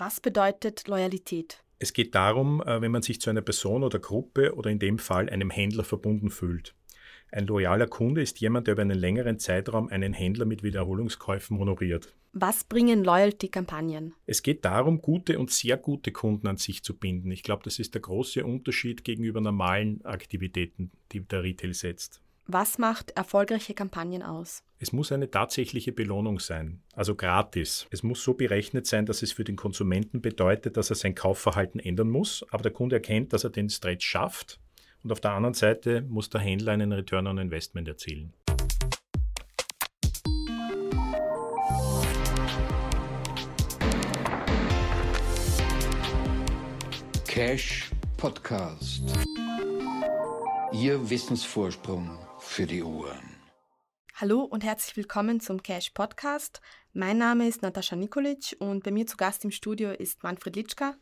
Was bedeutet Loyalität? Es geht darum, äh, wenn man sich zu einer Person oder Gruppe oder in dem Fall einem Händler verbunden fühlt. Ein loyaler Kunde ist jemand, der über einen längeren Zeitraum einen Händler mit Wiederholungskäufen honoriert. Was bringen Loyalty-Kampagnen? Es geht darum, gute und sehr gute Kunden an sich zu binden. Ich glaube, das ist der große Unterschied gegenüber normalen Aktivitäten, die der Retail setzt. Was macht erfolgreiche Kampagnen aus? Es muss eine tatsächliche Belohnung sein, also gratis. Es muss so berechnet sein, dass es für den Konsumenten bedeutet, dass er sein Kaufverhalten ändern muss, aber der Kunde erkennt, dass er den Stretch schafft. Und auf der anderen Seite muss der Händler einen Return on Investment erzielen. Cash Podcast. Ihr Wissensvorsprung für die Ohren. Hallo und herzlich willkommen zum Cash Podcast. Mein Name ist Natascha Nikolic und bei mir zu Gast im Studio ist Manfred Litschka.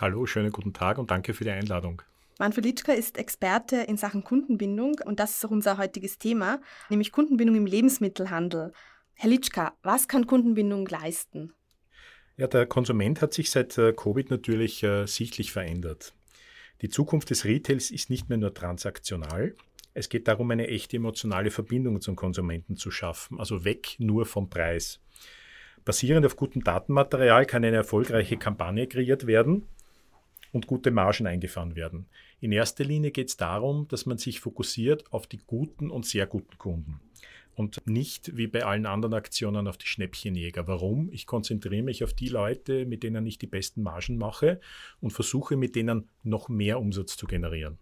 Hallo, schönen guten Tag und danke für die Einladung. Manfred Litschka ist Experte in Sachen Kundenbindung und das ist auch unser heutiges Thema, nämlich Kundenbindung im Lebensmittelhandel. Herr Litschka, was kann Kundenbindung leisten? Ja, der Konsument hat sich seit äh, Covid natürlich äh, sichtlich verändert. Die Zukunft des Retails ist nicht mehr nur transaktional. Es geht darum, eine echte emotionale Verbindung zum Konsumenten zu schaffen, also weg nur vom Preis. Basierend auf gutem Datenmaterial kann eine erfolgreiche Kampagne kreiert werden und gute Margen eingefahren werden. In erster Linie geht es darum, dass man sich fokussiert auf die guten und sehr guten Kunden und nicht wie bei allen anderen Aktionen auf die Schnäppchenjäger. Warum? Ich konzentriere mich auf die Leute, mit denen ich die besten Margen mache und versuche mit denen noch mehr Umsatz zu generieren.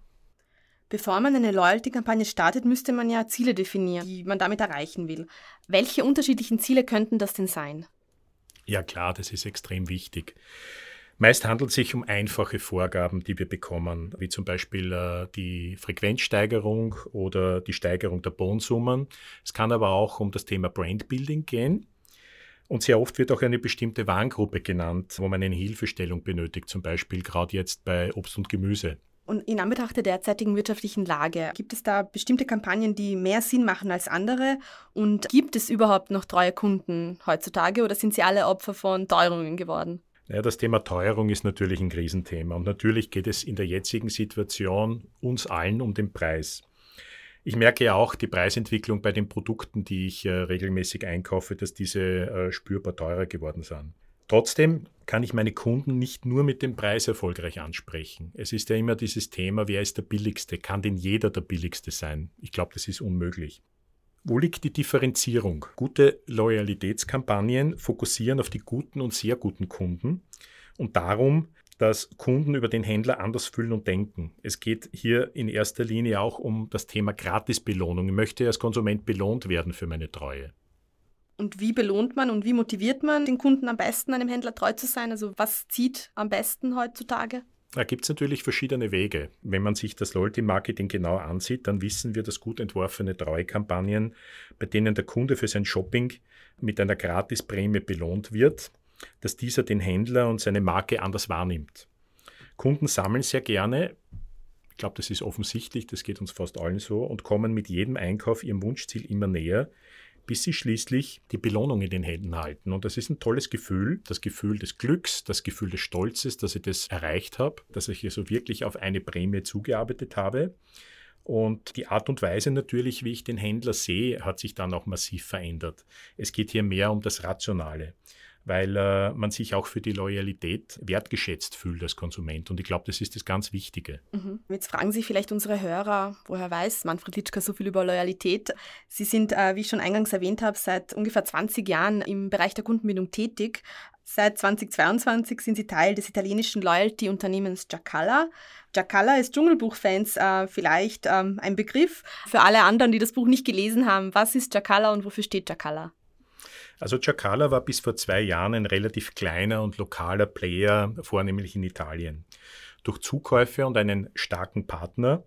Bevor man eine Loyalty-Kampagne startet, müsste man ja Ziele definieren, die man damit erreichen will. Welche unterschiedlichen Ziele könnten das denn sein? Ja klar, das ist extrem wichtig. Meist handelt es sich um einfache Vorgaben, die wir bekommen, wie zum Beispiel äh, die Frequenzsteigerung oder die Steigerung der Bonsummen. Es kann aber auch um das Thema Brandbuilding gehen. Und sehr oft wird auch eine bestimmte Warengruppe genannt, wo man eine Hilfestellung benötigt, zum Beispiel gerade jetzt bei Obst und Gemüse. Und in Anbetracht der derzeitigen wirtschaftlichen Lage, gibt es da bestimmte Kampagnen, die mehr Sinn machen als andere? Und gibt es überhaupt noch treue Kunden heutzutage oder sind sie alle Opfer von Teuerungen geworden? Ja, das Thema Teuerung ist natürlich ein Krisenthema und natürlich geht es in der jetzigen Situation uns allen um den Preis. Ich merke ja auch die Preisentwicklung bei den Produkten, die ich äh, regelmäßig einkaufe, dass diese äh, spürbar teurer geworden sind. Trotzdem kann ich meine Kunden nicht nur mit dem Preis erfolgreich ansprechen. Es ist ja immer dieses Thema, wer ist der billigste? Kann denn jeder der billigste sein? Ich glaube, das ist unmöglich. Wo liegt die Differenzierung? Gute Loyalitätskampagnen fokussieren auf die guten und sehr guten Kunden und darum, dass Kunden über den Händler anders fühlen und denken. Es geht hier in erster Linie auch um das Thema Gratisbelohnung. Ich möchte als Konsument belohnt werden für meine Treue. Und wie belohnt man und wie motiviert man den Kunden am besten, einem Händler treu zu sein? Also was zieht am besten heutzutage? Da gibt es natürlich verschiedene Wege. Wenn man sich das Loyalty-Marketing genau ansieht, dann wissen wir, dass gut entworfene Treuekampagnen, bei denen der Kunde für sein Shopping mit einer Gratisprämie belohnt wird, dass dieser den Händler und seine Marke anders wahrnimmt. Kunden sammeln sehr gerne, ich glaube, das ist offensichtlich, das geht uns fast allen so, und kommen mit jedem Einkauf ihrem Wunschziel immer näher, bis sie schließlich die Belohnung in den Händen halten. Und das ist ein tolles Gefühl, das Gefühl des Glücks, das Gefühl des Stolzes, dass ich das erreicht habe, dass ich hier so wirklich auf eine Prämie zugearbeitet habe. Und die Art und Weise natürlich, wie ich den Händler sehe, hat sich dann auch massiv verändert. Es geht hier mehr um das Rationale weil äh, man sich auch für die Loyalität wertgeschätzt fühlt als Konsument. Und ich glaube, das ist das ganz Wichtige. Mhm. Jetzt fragen sich vielleicht unsere Hörer, woher weiß Manfred Litschka so viel über Loyalität? Sie sind, äh, wie ich schon eingangs erwähnt habe, seit ungefähr 20 Jahren im Bereich der Kundenbindung tätig. Seit 2022 sind Sie Teil des italienischen Loyalty-Unternehmens Giacalla. Giacalla ist Dschungelbuch-Fans äh, vielleicht ähm, ein Begriff. Für alle anderen, die das Buch nicht gelesen haben, was ist Giacalla und wofür steht Giacalla? Also Giacala war bis vor zwei Jahren ein relativ kleiner und lokaler Player, vornehmlich in Italien. Durch Zukäufe und einen starken Partner,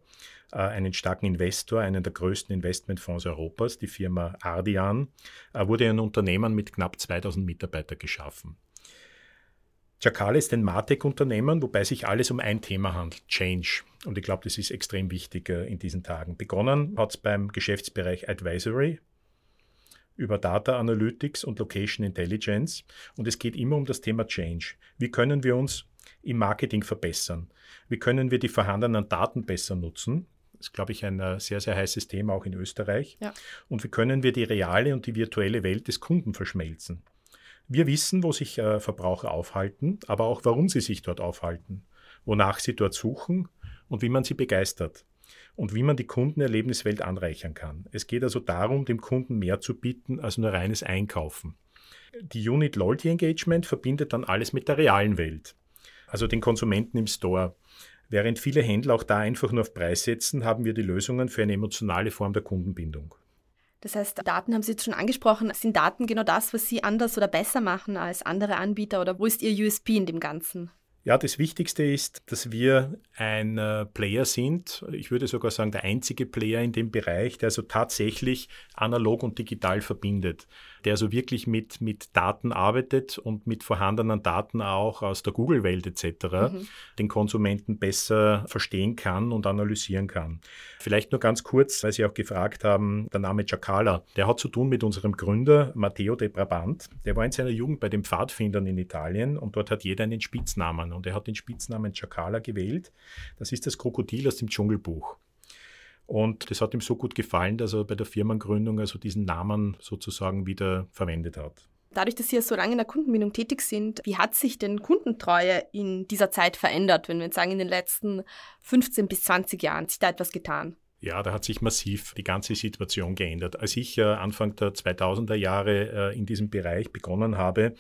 äh, einen starken Investor, einen der größten Investmentfonds Europas, die Firma Ardian, äh, wurde ein Unternehmen mit knapp 2000 Mitarbeitern geschaffen. Giacala ist ein Martech-Unternehmen, wobei sich alles um ein Thema handelt, Change. Und ich glaube, das ist extrem wichtig äh, in diesen Tagen. Begonnen hat es beim Geschäftsbereich Advisory, über Data Analytics und Location Intelligence. Und es geht immer um das Thema Change. Wie können wir uns im Marketing verbessern? Wie können wir die vorhandenen Daten besser nutzen? Das ist, glaube ich, ein äh, sehr, sehr heißes Thema auch in Österreich. Ja. Und wie können wir die reale und die virtuelle Welt des Kunden verschmelzen? Wir wissen, wo sich äh, Verbraucher aufhalten, aber auch warum sie sich dort aufhalten, wonach sie dort suchen und wie man sie begeistert und wie man die Kundenerlebniswelt anreichern kann. Es geht also darum, dem Kunden mehr zu bieten als nur reines Einkaufen. Die Unit Loyalty Engagement verbindet dann alles mit der realen Welt, also den Konsumenten im Store. Während viele Händler auch da einfach nur auf Preis setzen, haben wir die Lösungen für eine emotionale Form der Kundenbindung. Das heißt, Daten haben Sie jetzt schon angesprochen. Sind Daten genau das, was Sie anders oder besser machen als andere Anbieter oder wo ist Ihr USP in dem Ganzen? Ja, das Wichtigste ist, dass wir ein äh, Player sind. Ich würde sogar sagen, der einzige Player in dem Bereich, der also tatsächlich analog und digital verbindet der also wirklich mit, mit Daten arbeitet und mit vorhandenen Daten auch aus der Google-Welt etc. Mhm. den Konsumenten besser verstehen kann und analysieren kann. Vielleicht nur ganz kurz, weil Sie auch gefragt haben, der Name Chakala, der hat zu tun mit unserem Gründer Matteo de Brabant. Der war in seiner Jugend bei den Pfadfindern in Italien und dort hat jeder einen Spitznamen und er hat den Spitznamen Chakala gewählt. Das ist das Krokodil aus dem Dschungelbuch. Und das hat ihm so gut gefallen, dass er bei der Firmengründung also diesen Namen sozusagen wieder verwendet hat. Dadurch, dass Sie ja so lange in der Kundenbindung tätig sind, wie hat sich denn Kundentreue in dieser Zeit verändert, wenn wir jetzt sagen, in den letzten 15 bis 20 Jahren? Hat sich da etwas getan? Ja, da hat sich massiv die ganze Situation geändert. Als ich äh, Anfang der 2000er Jahre äh, in diesem Bereich begonnen habe,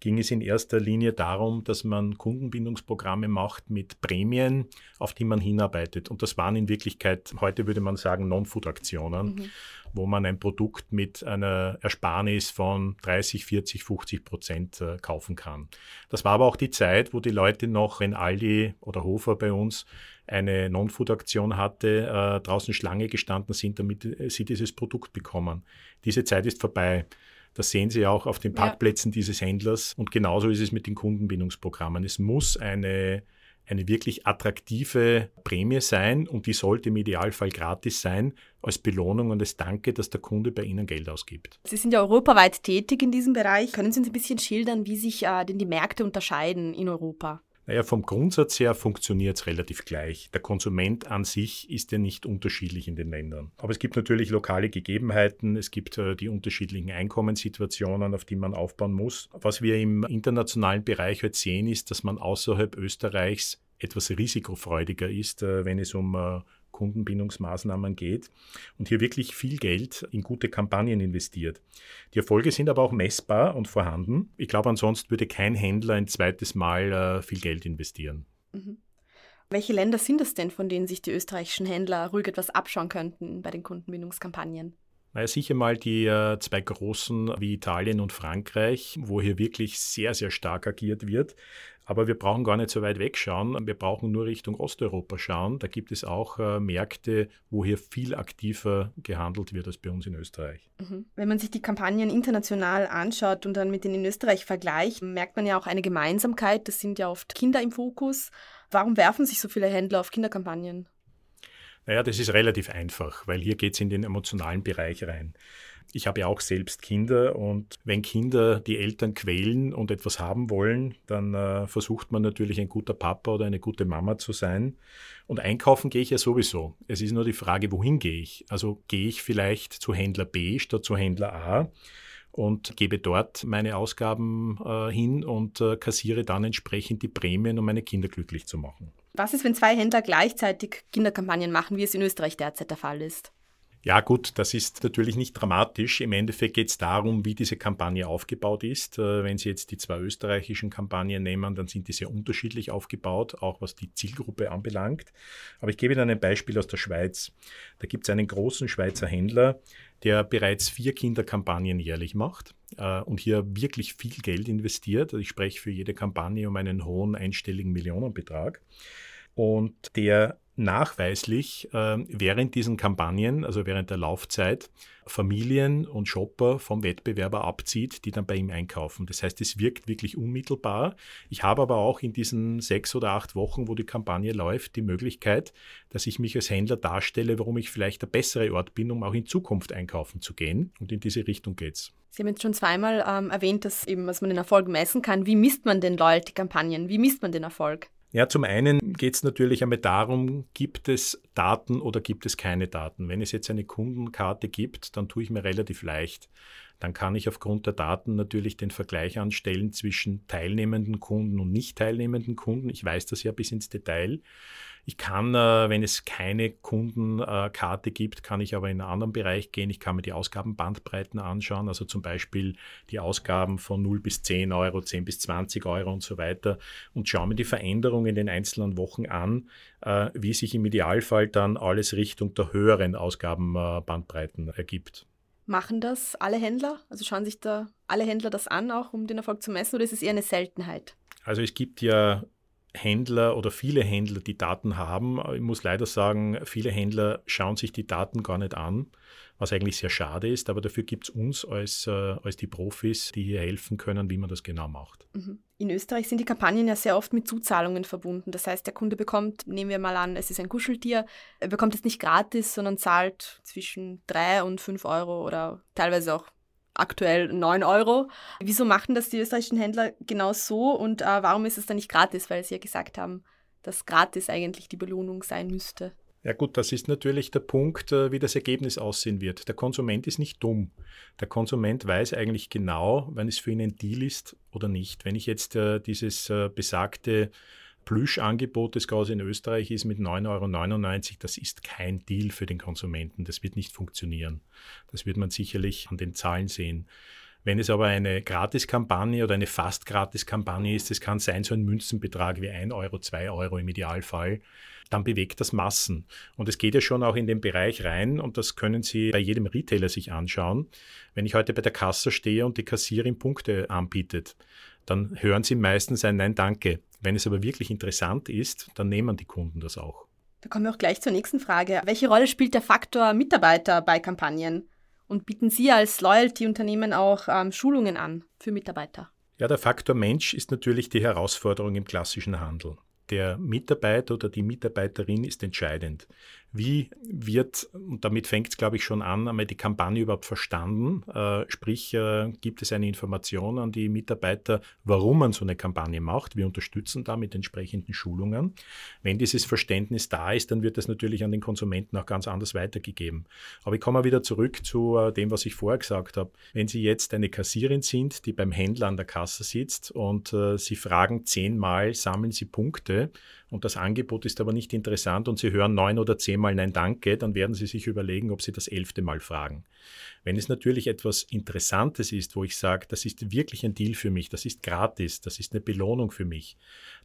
ging es in erster Linie darum, dass man Kundenbindungsprogramme macht mit Prämien, auf die man hinarbeitet. Und das waren in Wirklichkeit, heute würde man sagen, Non-Food-Aktionen, mhm. wo man ein Produkt mit einer Ersparnis von 30, 40, 50 Prozent äh, kaufen kann. Das war aber auch die Zeit, wo die Leute noch, wenn Aldi oder Hofer bei uns eine Non-Food-Aktion hatte, äh, draußen Schlange gestanden sind, damit äh, sie dieses Produkt bekommen. Diese Zeit ist vorbei. Das sehen Sie auch auf den Parkplätzen ja. dieses Händlers. Und genauso ist es mit den Kundenbindungsprogrammen. Es muss eine, eine wirklich attraktive Prämie sein und die sollte im Idealfall gratis sein, als Belohnung und als Danke, dass der Kunde bei Ihnen Geld ausgibt. Sie sind ja europaweit tätig in diesem Bereich. Können Sie uns ein bisschen schildern, wie sich äh, denn die Märkte unterscheiden in Europa? Naja, vom Grundsatz her funktioniert es relativ gleich. Der Konsument an sich ist ja nicht unterschiedlich in den Ländern. Aber es gibt natürlich lokale Gegebenheiten, es gibt äh, die unterschiedlichen Einkommenssituationen, auf die man aufbauen muss. Was wir im internationalen Bereich heute sehen, ist, dass man außerhalb Österreichs etwas risikofreudiger ist, äh, wenn es um äh, Kundenbindungsmaßnahmen geht und hier wirklich viel Geld in gute Kampagnen investiert. Die Erfolge sind aber auch messbar und vorhanden. Ich glaube, ansonsten würde kein Händler ein zweites Mal äh, viel Geld investieren. Mhm. Welche Länder sind es denn, von denen sich die österreichischen Händler ruhig etwas abschauen könnten bei den Kundenbindungskampagnen? Naja, sicher mal die äh, zwei großen wie Italien und Frankreich, wo hier wirklich sehr, sehr stark agiert wird. Aber wir brauchen gar nicht so weit wegschauen. Wir brauchen nur Richtung Osteuropa schauen. Da gibt es auch äh, Märkte, wo hier viel aktiver gehandelt wird als bei uns in Österreich. Mhm. Wenn man sich die Kampagnen international anschaut und dann mit denen in Österreich vergleicht, merkt man ja auch eine Gemeinsamkeit. Das sind ja oft Kinder im Fokus. Warum werfen sich so viele Händler auf Kinderkampagnen? Naja, das ist relativ einfach, weil hier geht es in den emotionalen Bereich rein. Ich habe ja auch selbst Kinder und wenn Kinder die Eltern quälen und etwas haben wollen, dann äh, versucht man natürlich ein guter Papa oder eine gute Mama zu sein. Und einkaufen gehe ich ja sowieso. Es ist nur die Frage, wohin gehe ich? Also gehe ich vielleicht zu Händler B statt zu Händler A und gebe dort meine Ausgaben äh, hin und äh, kassiere dann entsprechend die Prämien, um meine Kinder glücklich zu machen. Was ist, wenn zwei Händler gleichzeitig Kinderkampagnen machen, wie es in Österreich derzeit der Fall ist? Ja gut, das ist natürlich nicht dramatisch. Im Endeffekt geht es darum, wie diese Kampagne aufgebaut ist. Äh, wenn Sie jetzt die zwei österreichischen Kampagnen nehmen, dann sind die sehr unterschiedlich aufgebaut, auch was die Zielgruppe anbelangt. Aber ich gebe Ihnen ein Beispiel aus der Schweiz. Da gibt es einen großen Schweizer Händler, der bereits vier Kinderkampagnen jährlich macht äh, und hier wirklich viel Geld investiert. Ich spreche für jede Kampagne um einen hohen einstelligen Millionenbetrag. Und der nachweislich äh, während diesen Kampagnen, also während der Laufzeit, Familien und Shopper vom Wettbewerber abzieht, die dann bei ihm einkaufen. Das heißt, es wirkt wirklich unmittelbar. Ich habe aber auch in diesen sechs oder acht Wochen, wo die Kampagne läuft, die Möglichkeit, dass ich mich als Händler darstelle, warum ich vielleicht der bessere Ort bin, um auch in Zukunft einkaufen zu gehen. Und in diese Richtung geht's. Sie haben jetzt schon zweimal ähm, erwähnt, dass eben, was man den Erfolg messen kann. Wie misst man denn Loyalty-Kampagnen? Wie misst man den Erfolg? Ja, zum einen geht es natürlich einmal darum, gibt es Daten oder gibt es keine Daten. Wenn es jetzt eine Kundenkarte gibt, dann tue ich mir relativ leicht. Dann kann ich aufgrund der Daten natürlich den Vergleich anstellen zwischen teilnehmenden Kunden und nicht teilnehmenden Kunden. Ich weiß das ja bis ins Detail. Ich kann, äh, wenn es keine Kundenkarte gibt, kann ich aber in einen anderen Bereich gehen. Ich kann mir die Ausgabenbandbreiten anschauen, also zum Beispiel die Ausgaben von 0 bis 10 Euro, 10 bis 20 Euro und so weiter und schaue mir die Veränderungen in den einzelnen Wochen an, äh, wie sich im Idealfall dann alles Richtung der höheren Ausgabenbandbreiten ergibt. Machen das alle Händler? Also schauen sich da alle Händler das an, auch um den Erfolg zu messen, oder ist es eher eine Seltenheit? Also es gibt ja Händler oder viele Händler, die Daten haben. Ich muss leider sagen, viele Händler schauen sich die Daten gar nicht an, was eigentlich sehr schade ist. Aber dafür gibt es uns als, äh, als die Profis, die hier helfen können, wie man das genau macht. Mhm. In Österreich sind die Kampagnen ja sehr oft mit Zuzahlungen verbunden. Das heißt, der Kunde bekommt, nehmen wir mal an, es ist ein Kuscheltier, er bekommt es nicht gratis, sondern zahlt zwischen drei und fünf Euro oder teilweise auch aktuell 9 Euro. Wieso machen das die österreichischen Händler genau so und äh, warum ist es dann nicht gratis? Weil sie ja gesagt haben, dass gratis eigentlich die Belohnung sein müsste. Ja gut, das ist natürlich der Punkt, äh, wie das Ergebnis aussehen wird. Der Konsument ist nicht dumm. Der Konsument weiß eigentlich genau, wenn es für ihn ein Deal ist oder nicht. Wenn ich jetzt äh, dieses äh, besagte Plüschangebot, das gerade in Österreich ist mit 9,99 Euro, das ist kein Deal für den Konsumenten. Das wird nicht funktionieren. Das wird man sicherlich an den Zahlen sehen. Wenn es aber eine Gratiskampagne oder eine fast Gratiskampagne ist, das kann sein so ein Münzenbetrag wie 1 Euro, 2 Euro im Idealfall, dann bewegt das Massen. Und es geht ja schon auch in den Bereich rein und das können Sie bei jedem Retailer sich anschauen. Wenn ich heute bei der Kasse stehe und die Kassierin Punkte anbietet, dann hören Sie meistens ein Nein, danke. Wenn es aber wirklich interessant ist, dann nehmen die Kunden das auch. Da kommen wir auch gleich zur nächsten Frage. Welche Rolle spielt der Faktor Mitarbeiter bei Kampagnen? Und bieten Sie als Loyalty-Unternehmen auch ähm, Schulungen an für Mitarbeiter? Ja, der Faktor Mensch ist natürlich die Herausforderung im klassischen Handel. Der Mitarbeiter oder die Mitarbeiterin ist entscheidend wie wird, und damit fängt es, glaube ich, schon an, einmal die Kampagne überhaupt verstanden? Äh, sprich, äh, gibt es eine Information an die Mitarbeiter, warum man so eine Kampagne macht? Wir unterstützen da mit entsprechenden Schulungen. Wenn dieses Verständnis da ist, dann wird das natürlich an den Konsumenten auch ganz anders weitergegeben. Aber ich komme wieder zurück zu äh, dem, was ich vorher gesagt habe. Wenn Sie jetzt eine Kassierin sind, die beim Händler an der Kasse sitzt und Sie fragen zehnmal, sammeln Sie Punkte und das Angebot ist aber nicht interessant und Sie hören neun oder zehnmal Nein Danke, dann werden Sie sich überlegen, ob Sie das elfte Mal fragen. Wenn es natürlich etwas Interessantes ist, wo ich sage, das ist wirklich ein Deal für mich, das ist gratis, das ist eine Belohnung für mich,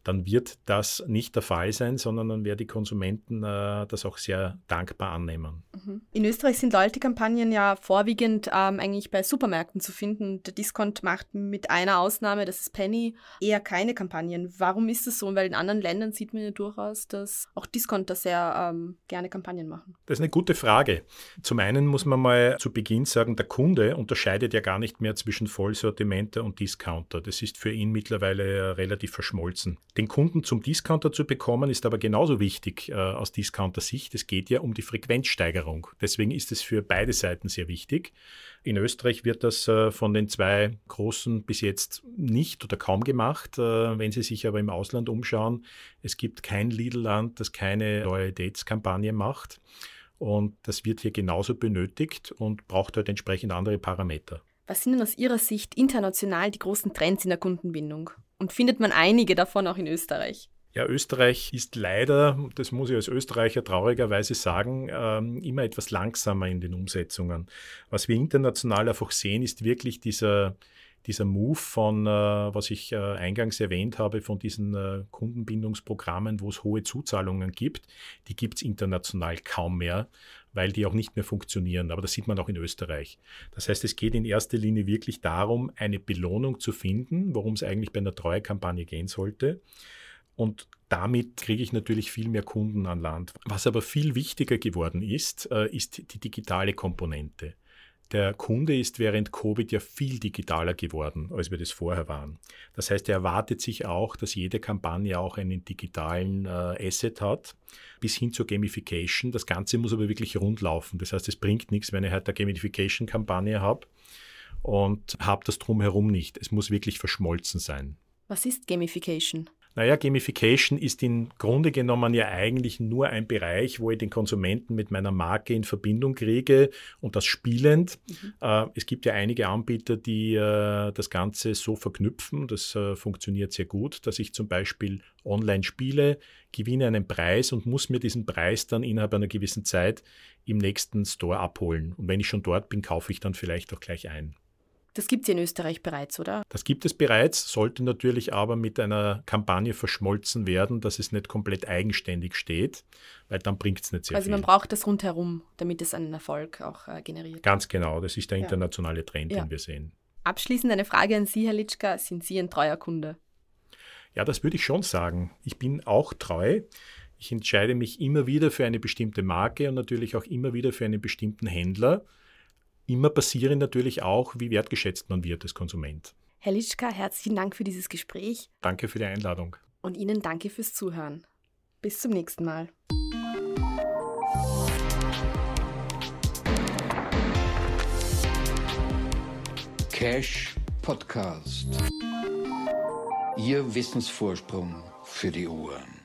dann wird das nicht der Fall sein, sondern dann werden die Konsumenten äh, das auch sehr dankbar annehmen. Mhm. In Österreich sind Loyalty-Kampagnen ja vorwiegend ähm, eigentlich bei Supermärkten zu finden. Der Discount macht mit einer Ausnahme, das ist Penny, eher keine Kampagnen. Warum ist das so? Weil in anderen Ländern sieht man ja durchaus, dass auch Discounter sehr ähm, gerne Kampagnen machen. Das ist eine gute Frage. Zum einen muss man mal zu Beginn sagen, der Kunde unterscheidet ja gar nicht mehr zwischen Vollsortimente und Discounter. Das ist für ihn mittlerweile relativ verschmolzen. Den Kunden zum Discounter zu bekommen, ist aber genauso wichtig äh, aus Discounter-Sicht. Es geht ja um die Frequenzsteigerung. Deswegen ist es für beide Seiten sehr wichtig. In Österreich wird das äh, von den zwei Großen bis jetzt nicht oder kaum gemacht. Äh, wenn Sie sich aber im Ausland umschauen, es gibt kein Lidl-Land, das keine Loyalitätskampagne macht. Und das wird hier genauso benötigt und braucht halt entsprechend andere Parameter. Was sind denn aus Ihrer Sicht international die großen Trends in der Kundenbindung? Und findet man einige davon auch in Österreich? Ja, Österreich ist leider, das muss ich als Österreicher traurigerweise sagen, ähm, immer etwas langsamer in den Umsetzungen. Was wir international einfach sehen, ist wirklich dieser, dieser Move von, äh, was ich äh, eingangs erwähnt habe, von diesen äh, Kundenbindungsprogrammen, wo es hohe Zuzahlungen gibt, die gibt es international kaum mehr, weil die auch nicht mehr funktionieren. Aber das sieht man auch in Österreich. Das heißt, es geht in erster Linie wirklich darum, eine Belohnung zu finden, worum es eigentlich bei einer Treuekampagne gehen sollte. Und damit kriege ich natürlich viel mehr Kunden an Land. Was aber viel wichtiger geworden ist, äh, ist die digitale Komponente. Der Kunde ist während Covid ja viel digitaler geworden, als wir das vorher waren. Das heißt, er erwartet sich auch, dass jede Kampagne auch einen digitalen äh, Asset hat, bis hin zur Gamification. Das Ganze muss aber wirklich rund laufen. Das heißt, es bringt nichts, wenn ich halt eine Gamification-Kampagne habe und habe das drumherum nicht. Es muss wirklich verschmolzen sein. Was ist Gamification? Naja, Gamification ist im Grunde genommen ja eigentlich nur ein Bereich, wo ich den Konsumenten mit meiner Marke in Verbindung kriege und das spielend. Mhm. Äh, es gibt ja einige Anbieter, die äh, das Ganze so verknüpfen. Das äh, funktioniert sehr gut, dass ich zum Beispiel online spiele, gewinne einen Preis und muss mir diesen Preis dann innerhalb einer gewissen Zeit im nächsten Store abholen. Und wenn ich schon dort bin, kaufe ich dann vielleicht auch gleich ein. Das gibt es in Österreich bereits, oder? Das gibt es bereits, sollte natürlich aber mit einer Kampagne verschmolzen werden, dass es nicht komplett eigenständig steht, weil dann bringt es nicht sehr also viel. Also man braucht das rundherum, damit es einen Erfolg auch äh, generiert. Ganz genau, das ist der internationale Trend, ja. den wir sehen. Abschließend eine Frage an Sie, Herr Litschka. Sind Sie ein treuer Kunde? Ja, das würde ich schon sagen. Ich bin auch treu. Ich entscheide mich immer wieder für eine bestimmte Marke und natürlich auch immer wieder für einen bestimmten Händler immer passieren natürlich auch, wie wertgeschätzt man wird als Konsument. Herr Litschka, herzlichen Dank für dieses Gespräch. Danke für die Einladung. Und Ihnen danke fürs Zuhören. Bis zum nächsten Mal. Cash Podcast. Ihr Wissensvorsprung für die Ohren.